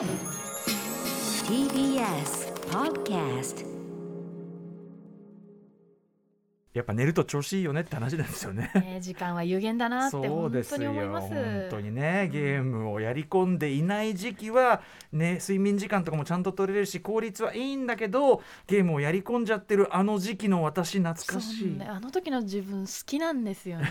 TBS Podcast やっぱ寝ると調子いいよねって話なんですよね。ね時間は有限だなって本当に思います。本当にねゲームをやり込んでいない時期は、ね、睡眠時間とかもちゃんと取れるし効率はいいんだけどゲームをやり込んじゃってるあの時期の私懐かしいね、あの時の自分好きなんですよね。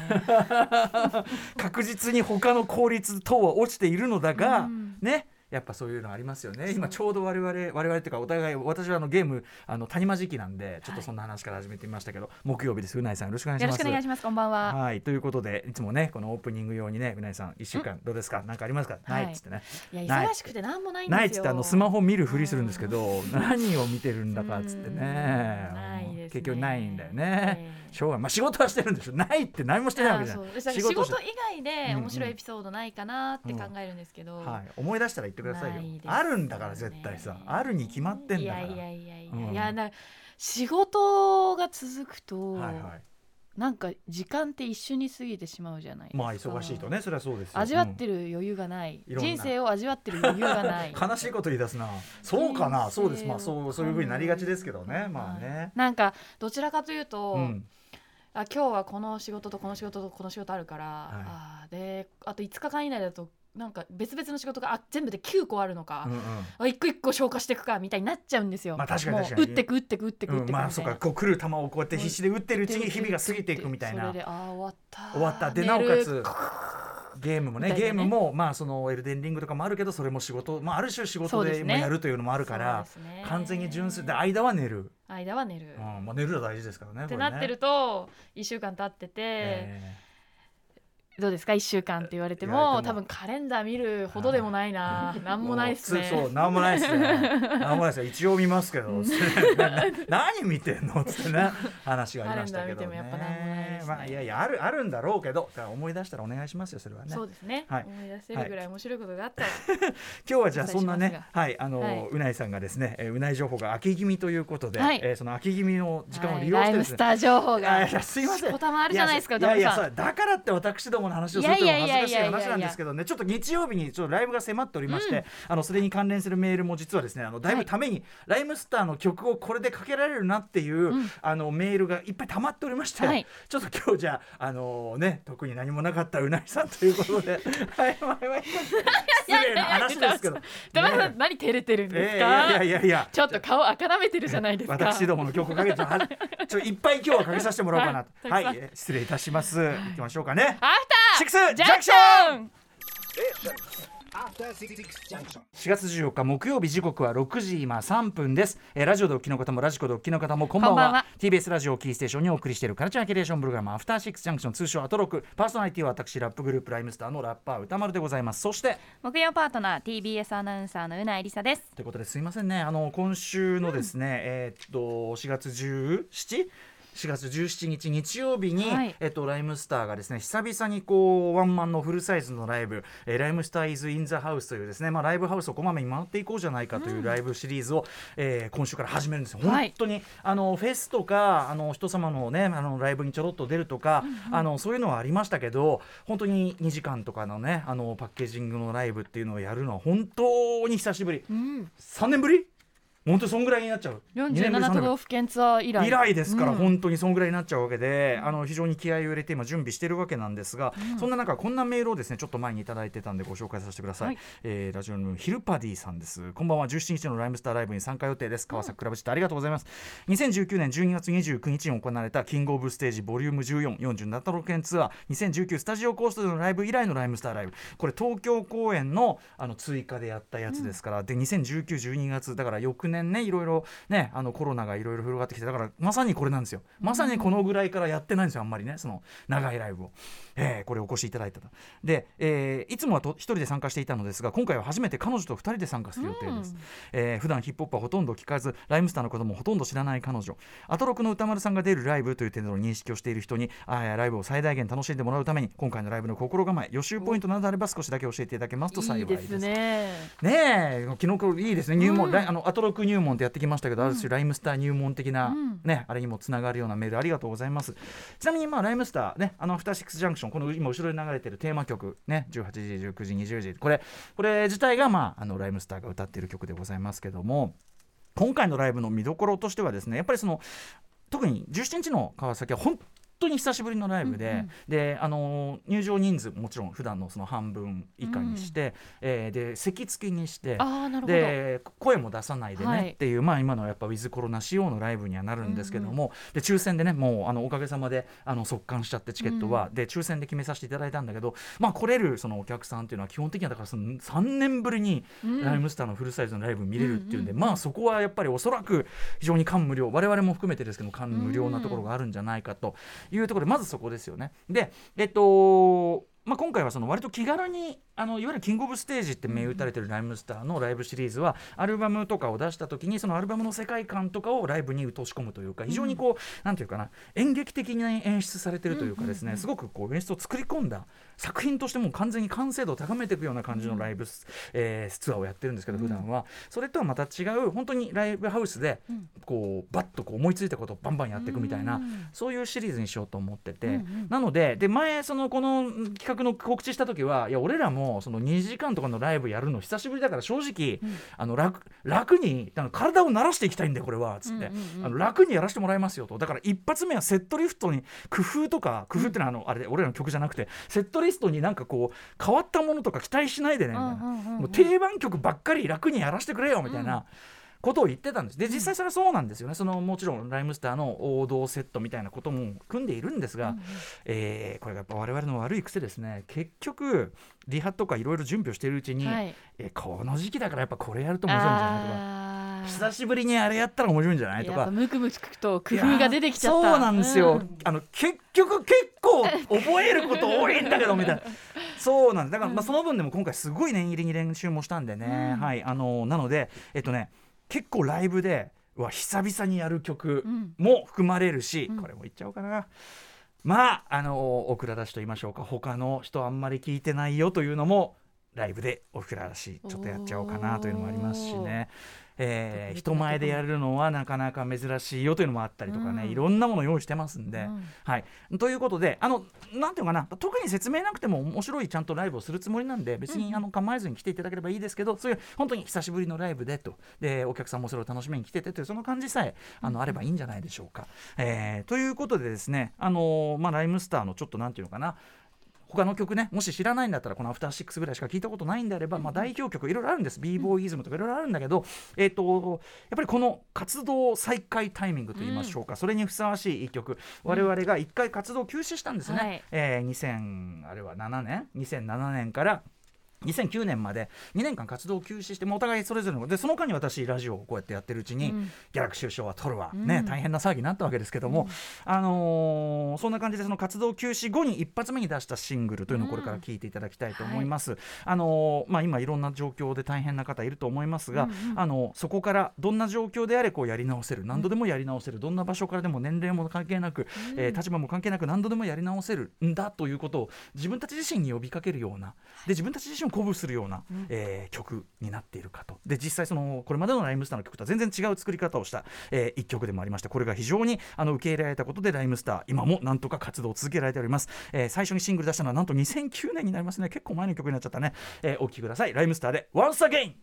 確実に他の効率等は落ちているのだが、うんねやっぱそういうのありますよね。今ちょうど我々我々っていうかお互い私はあのゲームあの谷間時期なんでちょっとはいそんな話から始めてみましたけど、木曜日です。うないさんよろしくお願いしよろますしくお願いします。こんばんは。はい。ということでいつもねこのオープニング用にねうないさん1週間どうですか？何かありますか、はい。ないっつってね。いや忙しくてなんもないんですよ。ないっつってあのスマホ見るふりするんですけど、何を見てるんだかっつってね。結局ないんだよね、ええしょうがない。まあ仕事はしてるんでしょないって何もしてないわけじゃない。仕事以外で面白いエピソードないかなって考えるんですけど、はい、思い出したら言ってくださいよ。ね。あるんだから絶対さ。あるに決まってんだから。いやいやいやいや、うん。いやな仕事が続くと、はいはい。なんか時間って一緒に過ぎてしまうじゃないですか。まあ忙しいとね。それはそうですよ。味わってる余裕がない、いろんな。人生を味わってる余裕がない。う ん悲しいこと言い出すな。そうかな。そうです。まあそうそういうふうになりがちですけどね。まあね。なんかどちらかというと、うんあ今日はこの仕事とこの仕事とこの仕事あるから、あーであと5日間以内だとなんか別々の仕事があ全部で9個あるのか、うんうん。あ一個一個消化していくかみたいになっちゃうんですよ。まあ確かに確かに。打ってく打ってく打ってく。うんまあそうかこう来る球をこうやって必死で打ってるうちに日々が過ぎていくみたいな。それであー終わった終わった。でなおかつゲームもねね。ゲームもまあそのエルデンリングとかもあるけどそれも仕事。まあある種仕事でやるというのもあるからね。完全に純粋。で間は寝る。間は寝る、うんまあ寝るのは大事ですからねってなってると1週間経ってて、えどうですか？1週間って言われても多分カレンダー見るほどでもないな。ーなんもないっすね。そうなんもないっすね。なんもないっすよ一応見ますけど何見てんの？つってね。話がありましたけどね。いですね。まあいやいやあるあるんだろうけど思い出したらお願いしますよそれはね。そうですね、はい。思い出せるぐらい面白いことがあったら、今日はじゃあそんなねはいあの、はい。うないさんがですね、えーうない情報が秋気味ということで、はい。えーその秋気味の時間をはい利用してですね、ライムスター情報が。いやすいません。しこたまあるじゃないですかいやいやだからって私どもの話をするというのは恥ずかしい話なんですけどね。ちょっと日曜日にちょっとライブが迫っておりまして、あのそれに関連するメールも実はですねあのだいぶために、ライムスターの曲をこれでかけられるなっていう、ん。あのメールがいっぱい溜まっておりまして、はい。ちょっと今日じゃああのね特に何もなかったうなぎさんということで。はいはいはい失礼な話ですけど、歌丸さんね。何照れてるんですえか、ーいやいやいや。ちょっと顔赤らめてるじゃないですか。私どもの曲かけてはちょいっぱい今日はかけさせてもらおうかなと。ははいい、たくさんえー失礼いたします、行きましょうかね。アフタージャンクシジャンクショョン！After Six Junction. 4月14日木曜日時刻は6時今3分です、えーラジオでお聞きの方もラジコでお聞きの方もこんばんは。こんばんは。TBS ラジオをキーステーションにお送りしているカルチャーキュレーションプログラムアフターシックスジャンクション通称アトロクパーソナリティは私ラップグループライムスターのラッパー歌丸でございます。そして木曜パートナー TBS アナウンサーのうないりさです。ということですいませんね。あの今週のですね、えーっと4月 17? 4月17日日曜日に、はい。えっと、ライムスターがですね久々にこうワンマンのフルサイズのライブ「えーライムスター・イズ・イン・ザ・ハウス」というですね、まあ、ライブハウスをこまめに回っていこうじゃないかというライブシリーズを、えー今週から始めるんですよ。はい。本当にあのフェスとかあの人様のねあのライブにちょろっと出るとか、あのそういうのはありましたけど本当に2時間とかのねあのパッケージングのライブっていうのをやるのは本当に久しぶり。うん。3年ぶり？本当にそんぐらいになっちゃう。二年ぶり47三年ぶり都道府県ツアー以来。以来ですから、うん。本当にそんぐらいになっちゃうわけで、あの非常に気合を入れて今準備してるわけなんですが、そんな中こんなメールをですねちょっと前にいただいてたんでご紹介させてください、はい。えーラジオのヒルパディさんです。こんばんは。17日のライムスターライブに参加予定です。川崎クラブチットありがとうございます。2019年12月29日に行われたキングオブステージボリューム1447都道府県ツアー。2019スタジオコーストでのライブ以来のライムスターライブ。これ東京公演のあの追加でやったやつですから、で201912月だから翌年ねいろいろねあのコロナがいろいろ広がってきてだからまさにこれなんですよ。まさにこのぐらいからやってないんですよあんまりねその長いライブを、えーこれお越しいただいたと。で、えーいつもはと一人で参加していたのですが今回は初めて彼女と二人で参加する予定です、えー普段ヒップホップはほとんど聞かずライムスターのこともほとんど知らない彼女。アトロクの歌丸さんが出るライブという点での認識をしている人にあーライブを最大限楽しんでもらうために今回のライブの心構え予習ポイントなどあれば少しだけ教えていただけますと幸いです。いいですね。ねえ昨日いいですね。入門、うん。あのアトロ入門ってやってきましたけど、ある種ライムスター入門的な、うん。ねあれにもつながるようなメールありがとうございます。ちなみにまあライムスターねあのアフターシックスジャンクションこの今後ろに流れてるテーマ曲ね18時19時20時。これこれ自体がまああのライムスターが歌っている曲でございますけども今回のライブの見どころとしてはですねやっぱりその特に17日の川崎は本当に久しぶりのライブで、うんうん。であのー入場人数もちろん普段のその半分以下にして、えーで席付きにしてで声も出さないでね、はい。っていうまあ今のやっぱウィズコロナ仕様のライブにはなるんですけども、で抽選でねもうあのおかげさまであの速乾しちゃってチケットは、で抽選で決めさせていただいたんだけどまあ来れるそのお客さんっていうのは基本的にはだからその3年ぶりにうん。ライムスターのフルサイズのライブ見れるっていうんで、うんうんうん。まあそこはやっぱりおそらく非常に感無量我々も含めてですけど感無量なところがあるんじゃないかというところでまずそこですよね。でえっとまあ、今回はその割と気軽にあのいわゆるキングオブステージって銘打たれてるライムスターのライブシリーズはアルバムとかを出した時にそのアルバムの世界観とかをライブに落とし込むというか非常にこう、なんていうかな演劇的に演出されてるというかですね、すごくこう演出を作り込んだ作品としてもう完全に完成度を高めていくような感じのライブス、えーツアーをやってるんですけど普段は、それとはまた違う本当にライブハウスでうんこうバッとこう思いついたことをバンバンやっていくみたいな、うん。そういうシリーズにしようと思ってて、うんうん。なのでで前そのこの企画の告知した時はいや俺らもその2時間とかのライブやるの久しぶりだから正直、うん。あの楽楽にあの体を慣らしていきたいんだよこれはつって、うんうんうん。あの楽にやらせてもらいますよと。だから一発目はセットリフトに工夫とか工夫ってのはあの、あれ俺らの曲じゃなくてセットリストになんかこう変わったものとか期待しないでねみたいな、うんうんうんうん。もう定番曲ばっかり楽にやらせてくれよみたいな。ことを言ってたんです。で実際それはそうなんですよね。そのもちろんライムスターの王道セットみたいなことも組んでいるんですが、えーこれがやっぱ我々の悪い癖ですね。結局リハとかいろいろ準備をしているうちに、はい。えーこの時期だからやっぱこれやると面白いんじゃないとか久しぶりにあれやったら面白いんじゃないとか。やっぱムクムクと工夫が出てきちゃった。そうなんですよ、うん。あの結局結構覚えること多いんだけどみたいな。そうなんです。だから、まあ、その分でも今回すごい念入りに練習もしたんでね、うん。はい。あのなのでえっとね結構ライブでうわ久々にやる曲うんも含まれるし、うんこれも言っちゃおうかな。まああのお蔵出しと言いましょうか他の人あんまり聞いてないよというのもライブでお蔵出しちょっとやっちゃおうかなというのもありますしね。えー人前でやるのはなかなか珍しいよというのもあったりとかね、うん。いろんなもの用意してますんで、うん。はい、ということであのなんていうのかな特に説明なくても面白いちゃんとライブをするつもりなんで別に、うん。あの構えずに来ていただければいいですけどそういう本当に久しぶりのライブでとでお客さんもそれを楽しみに来ててというその感じさえあのあればいいんじゃないでしょうか。えーということでですねあのまあ、ライムスターのちょっとなんていうのかな他の曲ねもし知らないんだったらこの「アフターシックスぐらいしか聞いたことないんであれば、まあ、代表曲いろいろあるんです。b ボーイズムとかいろいろあるんだけど、えー、とやっぱりこの活動再開タイミングといいましょうか、それにふさわしい一曲。我々が一回活動休止したんですね、はい。えー2000あれは7年？2007年から2009年まで2年間活動を休止してもうお互いそれぞれのでその間に私ラジオをこうやってやってるうちに、うん。ギャラクシー賞は取るわ、うん。ね大変な騒ぎになったわけですけども、あのーそんな感じでその活動休止後に一発目に出したシングルというのをこれから聞いていただきたいと思います。あのーまあ、今いろんな状況で大変な方いると思いますが、うんうんあのそこからどんな状況であれこうやり直せる何度でもやり直せるどんな場所からでも年齢も関係なく、えー立場も関係なく何度でもやり直せるんだということを自分たち自身に呼びかけるような。で自分たち自身を鼓舞するような、えー曲になっているかと。で実際そのこれまでのライムスターの曲とは全然違う作り方をした、えー一曲でもありましてこれが非常にあの受け入れられたことでライムスター今もなんとか活動を続けられております、えー最初にシングル出したのはなんと2009年になりますね。結構前の曲になっちゃったね、えーお聴きください。ライムスターで Once Again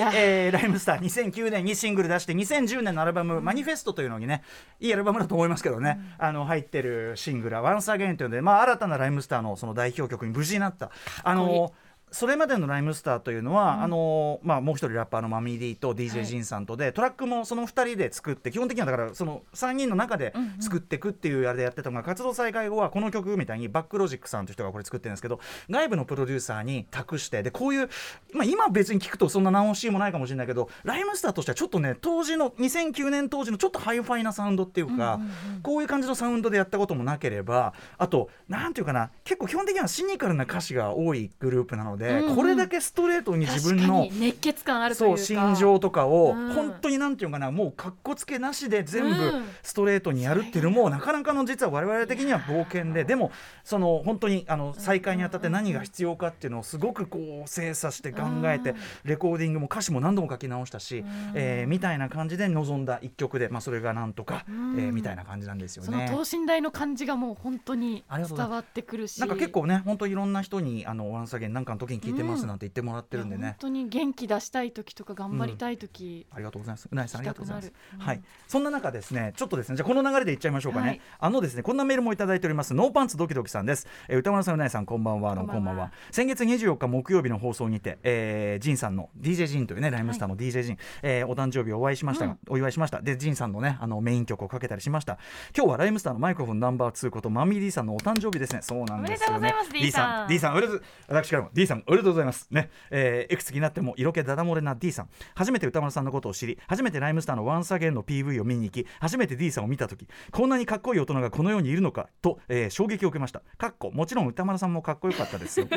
はい、えー、ライムスター2009年にシングル出して2010年のアルバム「マニフェスト」というのにねいいアルバムだと思いますけどね、あの入ってるシングルは「Once Again」というので、まあ、新たなライムスターのその代表曲に無事になった。あのそれまでのライムスターというのは、あのまあ、もう一人ラッパーの Mummy-D と DJ ジンさんとで、トラックもその2人で作って基本的にはだからその3人の中で作っていくっていうあれでやってたのが、活動再開後はこの曲みたいに BACHLOGIC さんという人がこれ作ってるんですけど外部のプロデューサーに託してでこういう、まあ、今別に聞くとそんな珍しもないかもしれないけどライムスターとしてはちょっとね当時の2009年当時のちょっとハイファイなサウンドっていうか、こういう感じのサウンドでやったこともなければあとなんていうかな結構基本的にはシニカルな歌詞が多いグループなのでで、うんうん。これだけストレートに自分のに熱血感あるというそうか心情とかをうん。本当になんていうのかなもうかっこつけなしで全部うん。ストレートにやるっていうのもなかなかの実は我々的には冒険ででもその本当にあの再開にあたって何が必要かっていうのをすごくこう精査して考えてうん。レコーディングも歌詞も何度も書き直したし、えーみたいな感じで臨んだ一曲で、まあ、それがなんとか、うん。えーみたいな感じなんですよね。等身大の感じがもう本当に伝わってくるし。なんか結構ね本当いろんな人にあのワンサゲンなんかの時に聞いてますなんて言ってもらってるんでねいや本。当に元気出したい時とか頑張りたい時、ありがとうございます。うなぎさんありがとうございます聞き。たくなるはい。そんな中ですね、ちょっとですね、じゃあこの流れでいっちゃいましょうかね。はいあのですね、こんなメールもいただいております。ノーパンツドキドキさんです。えー歌丸さん、うなぎさん、こんばんは。こんばんは。先月24日木曜日の放送にて、えー、ジンさんの DJ ジンというね、ライムスターの DJ ジン、えーお誕生日をお会いしましたが、お祝いしました。で、ジンさんのね、あのメイン曲をかけたりしました。今日はライムスターのマイクロフォンナンバー2ことマミー D さんのお誕生日ですね。そうなんですよね。おめでとうございます D さん D さん、私からも D さんおめでとうございます。ね、えーいくつになっても色気ダダ漏れな D さん。初めて歌丸さんのことを知り初めてライムスターのワンサゲンの PV を見に行き初めて D さんを見た時こんなにかっこいい大人がこの世にいるのかと、えー衝撃を受けました。かっこもちろん歌丸さんもかっこよかったですよ。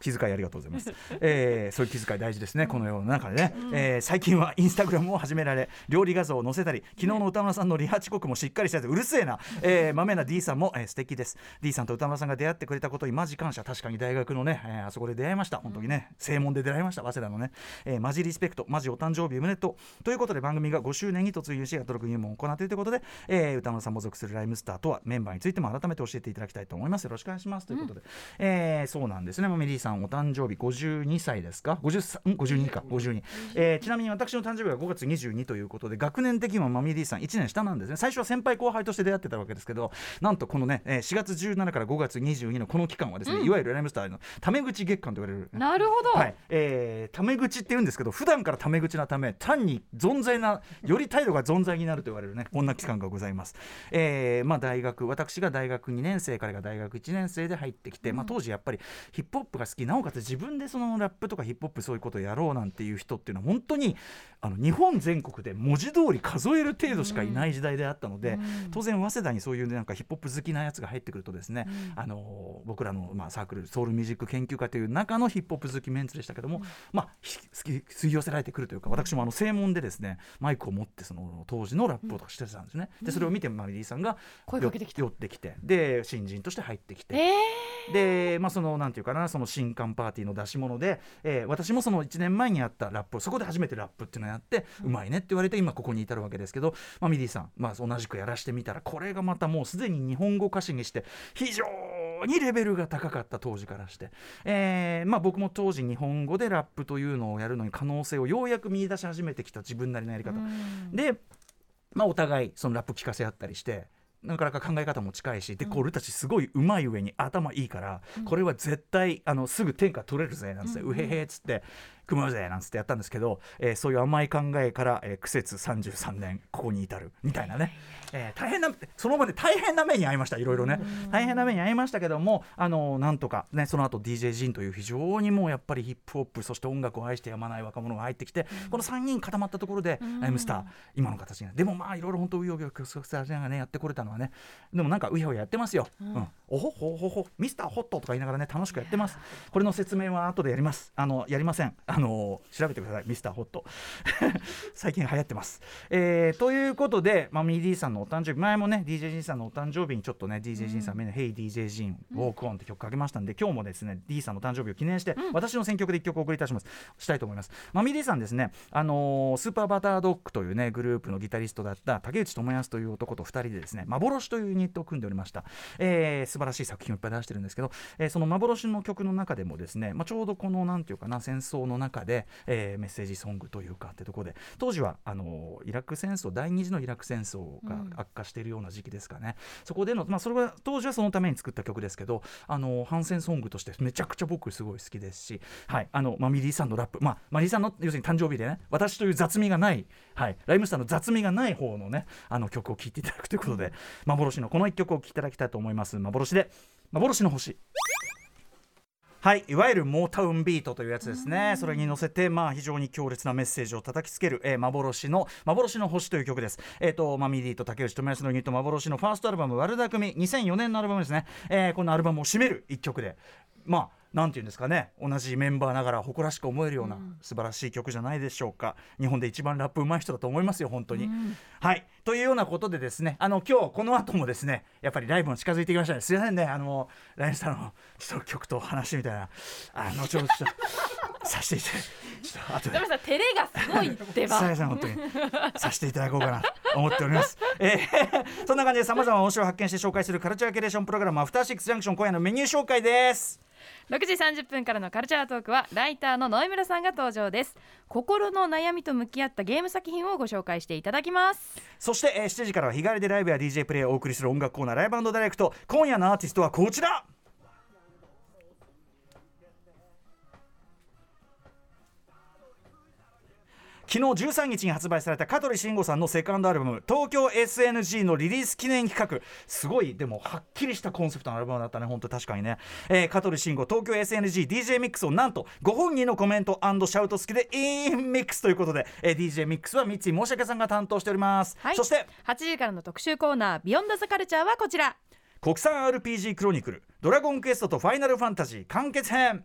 気遣いありがとうございます、えーそういう気遣い大事ですね。この世の中でね、えー最近はインスタグラムを始められ料理画像を載せたり昨日の歌丸さんのリハ遅刻もしっかりしててうるせえな、えー、豆な D さんも、えー、素敵です。D さんと歌丸さんが出会ってくれたことにマジ感謝。確かに大学のね、えーあそこで出会いました。本当にね正門で出会いました。早稲田のね、えーマジリスペクトマジお誕生日おめでとう。ということで番組が5周年に突入しアトロク入門を行っているということで、えー歌丸さんも属するライムスターとはメンバーについても改めて教えていただきたいと思います。よろしくお願いします。ということで、えーそうなんですね。マミリーさんお誕生日52歳ですか？53ん52か。52、えーちなみに私の誕生日が5月22ということで学年的にはマミリーさん1年下なんですね。最初は先輩後輩として出会ってたわけですけどなんとこのね、えー4月17から5月22のこの期間はですね、いわゆるライムスターのタメ口月間と言われる。なるほど、はい。えータメ口って言うんですけど普段からタメ口なため単に存在なより態度が存在になると言われるねこんな期間がございます、えーまあ、大学私が大学2年生彼が大学1年生で入ってきて、まあ、当時やっぱりヒップホップが好きなおかつ自分でそのラップとかヒップホップそういうことをやろうなんていう人っていうのは本当にあの日本全国で文字通り数える程度しかいない時代であったので、当然早稲田にそういうなんかヒップホップ好きなやつが入ってくるとですね、あの僕らのまあサークルソウルミュージック研究会という中のヒップホップ好きメンツでしたけども、まあひ好き吸い寄せられてくるというか私もあの正門でですねマイクを持ってその当時のラップをとかしてたんですね、でそれを見てマリリーさんが声かけてきた。寄ってきてで新人として入ってきて、えでまあそのなんていうかなその新刊パーティーの出し物で、えー私もその1年前にやったラップをそこで初めてラップっていうのをやって、うまいねって言われて今ここに至るわけですけど、まあ、 Mummy-D さん、まあ、同じくやらしてみたらこれがまたもうすでに日本語歌詞にして非常にレベルが高かった当時からして、えーまあ、僕も当時日本語でラップというのをやるのに可能性をようやく見出し始めてきた自分なりのやり方、で、まあ、お互いそのラップ聞かせ合ったりしてなかなか考え方も近いしでこう俺たちすごいうまい上に頭いいから、これは絶対あのすぐ天下取れるぜなんつって、うへへっつって組もうぜなんつってやったんですけど、えーそういう甘い考えから、えー苦節33年ここに至るみたいなね、えー大変なその場で大変な目に遭いましたいろいろね。大変な目に遭いましたけどもあのなんとかねその後 DJ ジンという非常にもうやっぱりヒップホップそして音楽を愛してやまない若者が入ってきて、この3人固まったところで、ライムスター今の形になる。でもまあいろいろ本当うようよくそくさがねやってこれたのはねでもなんかうやうややってますよ、うん。おほほほほミスターホットとか言いながらね楽しくやってます。これの説明は後でやります。あのやりませんあの調べてください。ミスターホット。最近流行ってます、えーということで、まあ、ミーディーさんのお誕生日前もね DJ ジンさんのお誕生日にちょっとね DJ ジンさん目の「Hey DJ ジンウォークオン」って曲かけましたんで今日もですね D さんの誕生日を記念して、私の選曲で1曲お送りいたします。したいと思います、まあ、ミーディーさんですねあのースーパーバタードッグというねグループのギタリストだった竹内智康という男と2人でですね幻というユニットを組んでおりました、えー素晴らしい作品をいっぱい出してるんですけど、えーその幻の曲の中でもですね、まあ、ちょうどこのなんていうかな戦争の中で、えーメッセージソングというかってところで当時はあのイラク戦争第二次のイラク戦争が悪化しているような時期ですかね、そこでの、まあ、それは当時はそのために作った曲ですけどあの反戦ソングとしてめちゃくちゃ僕すごい好きですし、はいあのまあ、ミリーさんのラップ、まあ、マリーさんの要するに誕生日でね私という雑味がない、はい、ライムスターの雑味がない方のねあの曲を聴いていただくということで、幻のこの一曲を聴いていただきたいと思います。幻で幻の星はい、いわゆるモータウンビートというやつですね。それに乗せて、まあ、非常に強烈なメッセージを叩きつける、えー幻の、幻の星という曲です。えっ、と、 Mummy-D と竹内朋康のユニット、幻のファーストアルバム、悪巧み、2004年のアルバムですね。えーこのアルバムを締める一曲で、まあ、なんていうんですかね。同じメンバーながら誇らしく思えるようなうん。素晴らしい曲じゃないでしょうか。日本で一番ラップ上手い人だと思いますよ本当に、うん。はい。というようなことでですねあの今日この後もですねやっぱりライブも近づいてきましたね。すいませんね。あのラインスターのちょっと曲と話みたいな。あのちょっと させていただちょっと後で。さん照れがすごいってば。さやさん本当に。させていただこうかなと思っております。えー、そんな感じでさまざまな面白い発見して紹介するカルチャーキュレーションプログラムアフターシックスジャンクション今夜のメニュー紹介です。6時30分からのカルチャートークはライターの野井村さんが登場です。心の悩みと向き合ったゲーム作品をご紹介していただきます。そして、えー、7時からは日帰りでライブや DJ プレイをお送りする音楽コーナーライブダイレクト。今夜のアーティストはこちら。昨日13日に発売された香取慎吾さんのセカンドアルバム「東京 SNG」のリリース記念企画。すごいでもはっきりしたコンセプトのアルバムだったね本当確かにね、えー、香取慎吾東京 SNGDJ ミックスをなんとご本人のコメントシャウト付きでインミックスということで、えー、DJ ミックスは三井申し訳さんが担当しております、はい。そして8時からの特集コーナービヨンドザカルチャーはこちら国産 RPG クロニクル「ドラゴンクエストとファイナルファンタジー完結編」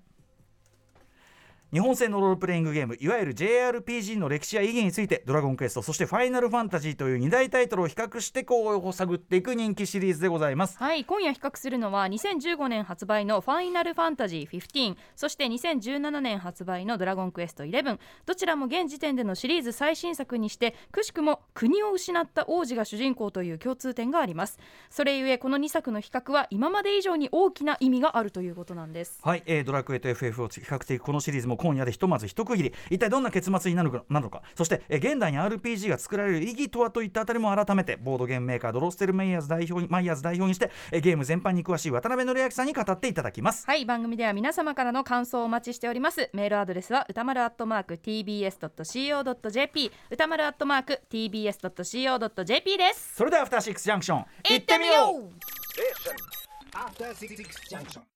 日本製のロールプレイングゲームいわゆる JRPG の歴史や意義についてドラゴンクエストそしてファイナルファンタジーという2大タイトルを比較してこう探っていく人気シリーズでございます。はい今夜比較するのは2015年発売の「ファイナルファンタジー15」そして2017年発売の「ドラゴンクエスト11」どちらも現時点でのシリーズ最新作にしてくしくも国を失った王子が主人公という共通点があります。それゆえこの2作の比較は今まで以上に大きな意味があるということなんです。はい、えードラクエと FF を比較的このシリーズも今夜でひとまず一区切り。一体どんな結末になるかなのか。そして、えー現代に RPG が作られる意義とはといったあたりも改めてボードゲームメーカードロステルメイヤーズ代表にマイヤーズ代表にして、えーゲーム全般に詳しい渡辺則明さんに語っていただきます。はい番組では皆様からの感想をお待ちしております。メールアドレスは歌丸アットマーク tbs.co.jp 歌丸アットマーク tbs.co.jp です。それではアフターシックスジャンクション行ってみよう。After Six Junction.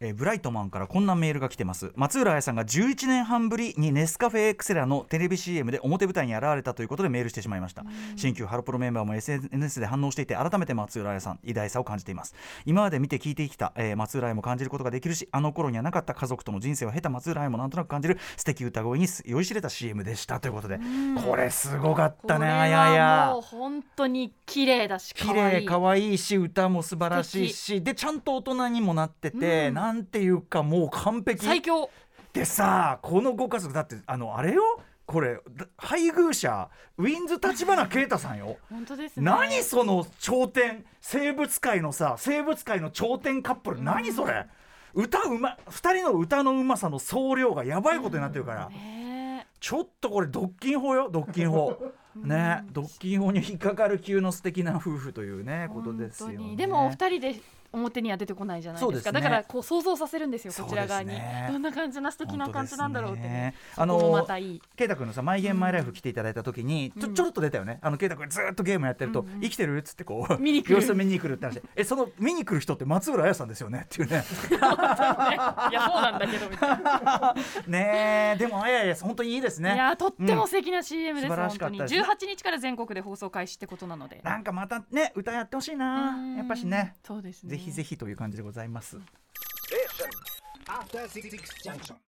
えーブライトマンからこんなメールが来てます。松浦彩さんが11年半ぶりにネスカフェエクセラのテレビ CM で表舞台に現れたということでメールしてしまいました。新旧ハロプロメンバーも SNS で反応していて改めて松浦彩さん偉大さを感じています。今まで見て聞いてきた、えー松浦彩も感じることができるしあの頃にはなかった家族との人生を経た松浦彩もなんとなく感じる素敵歌声に酔いしれた CM でしたということで。これすごかったねあや。や本当に綺麗だし綺可愛い。麗可愛いし歌も素晴らしいし。でちゃんと大人にもなってて、うんなんていうかもう完璧最強。でさこのご家族だってあのあれよ？これだ配偶者ウィンズ立花啓太さんよ。本当ですね。何その頂点生物界のさ生物界の頂点カップル何それ？歌うま2人の歌のうまさの総量がやばいことになってるから、ねちょっとこれドッキン法よ？ドッキン法ねドッキン法に引っかかる級の素敵な夫婦というねことですよね。でもお二人で表には出てこないじゃないですか。ね。だからこう想像させるんですよこちら側に、ねどんな感じな素敵な感じなんだろうってね。あそこものまたいい。ケイタ君のさ「マイ・ゲーム・マイ・ライフ」来ていただいた時にちょちょろっと出たよね。あのケイタ君ずーっとゲームやってると「生きてる?」っつってこう 見に来る。様子見に来るって話。えその見に来る人って松浦彩さんですよね？っていうね。いやそうなんだけどみたいな。ねえ。でもあやや本当にいいですね。いやとっても素敵な CM です、素晴らし本当にかったです。ね18日から全国で放送開始ってことなので。なんかまたね歌やってほしいな。うん。やっぱしね。そうですねぜひぜひという感じでございます。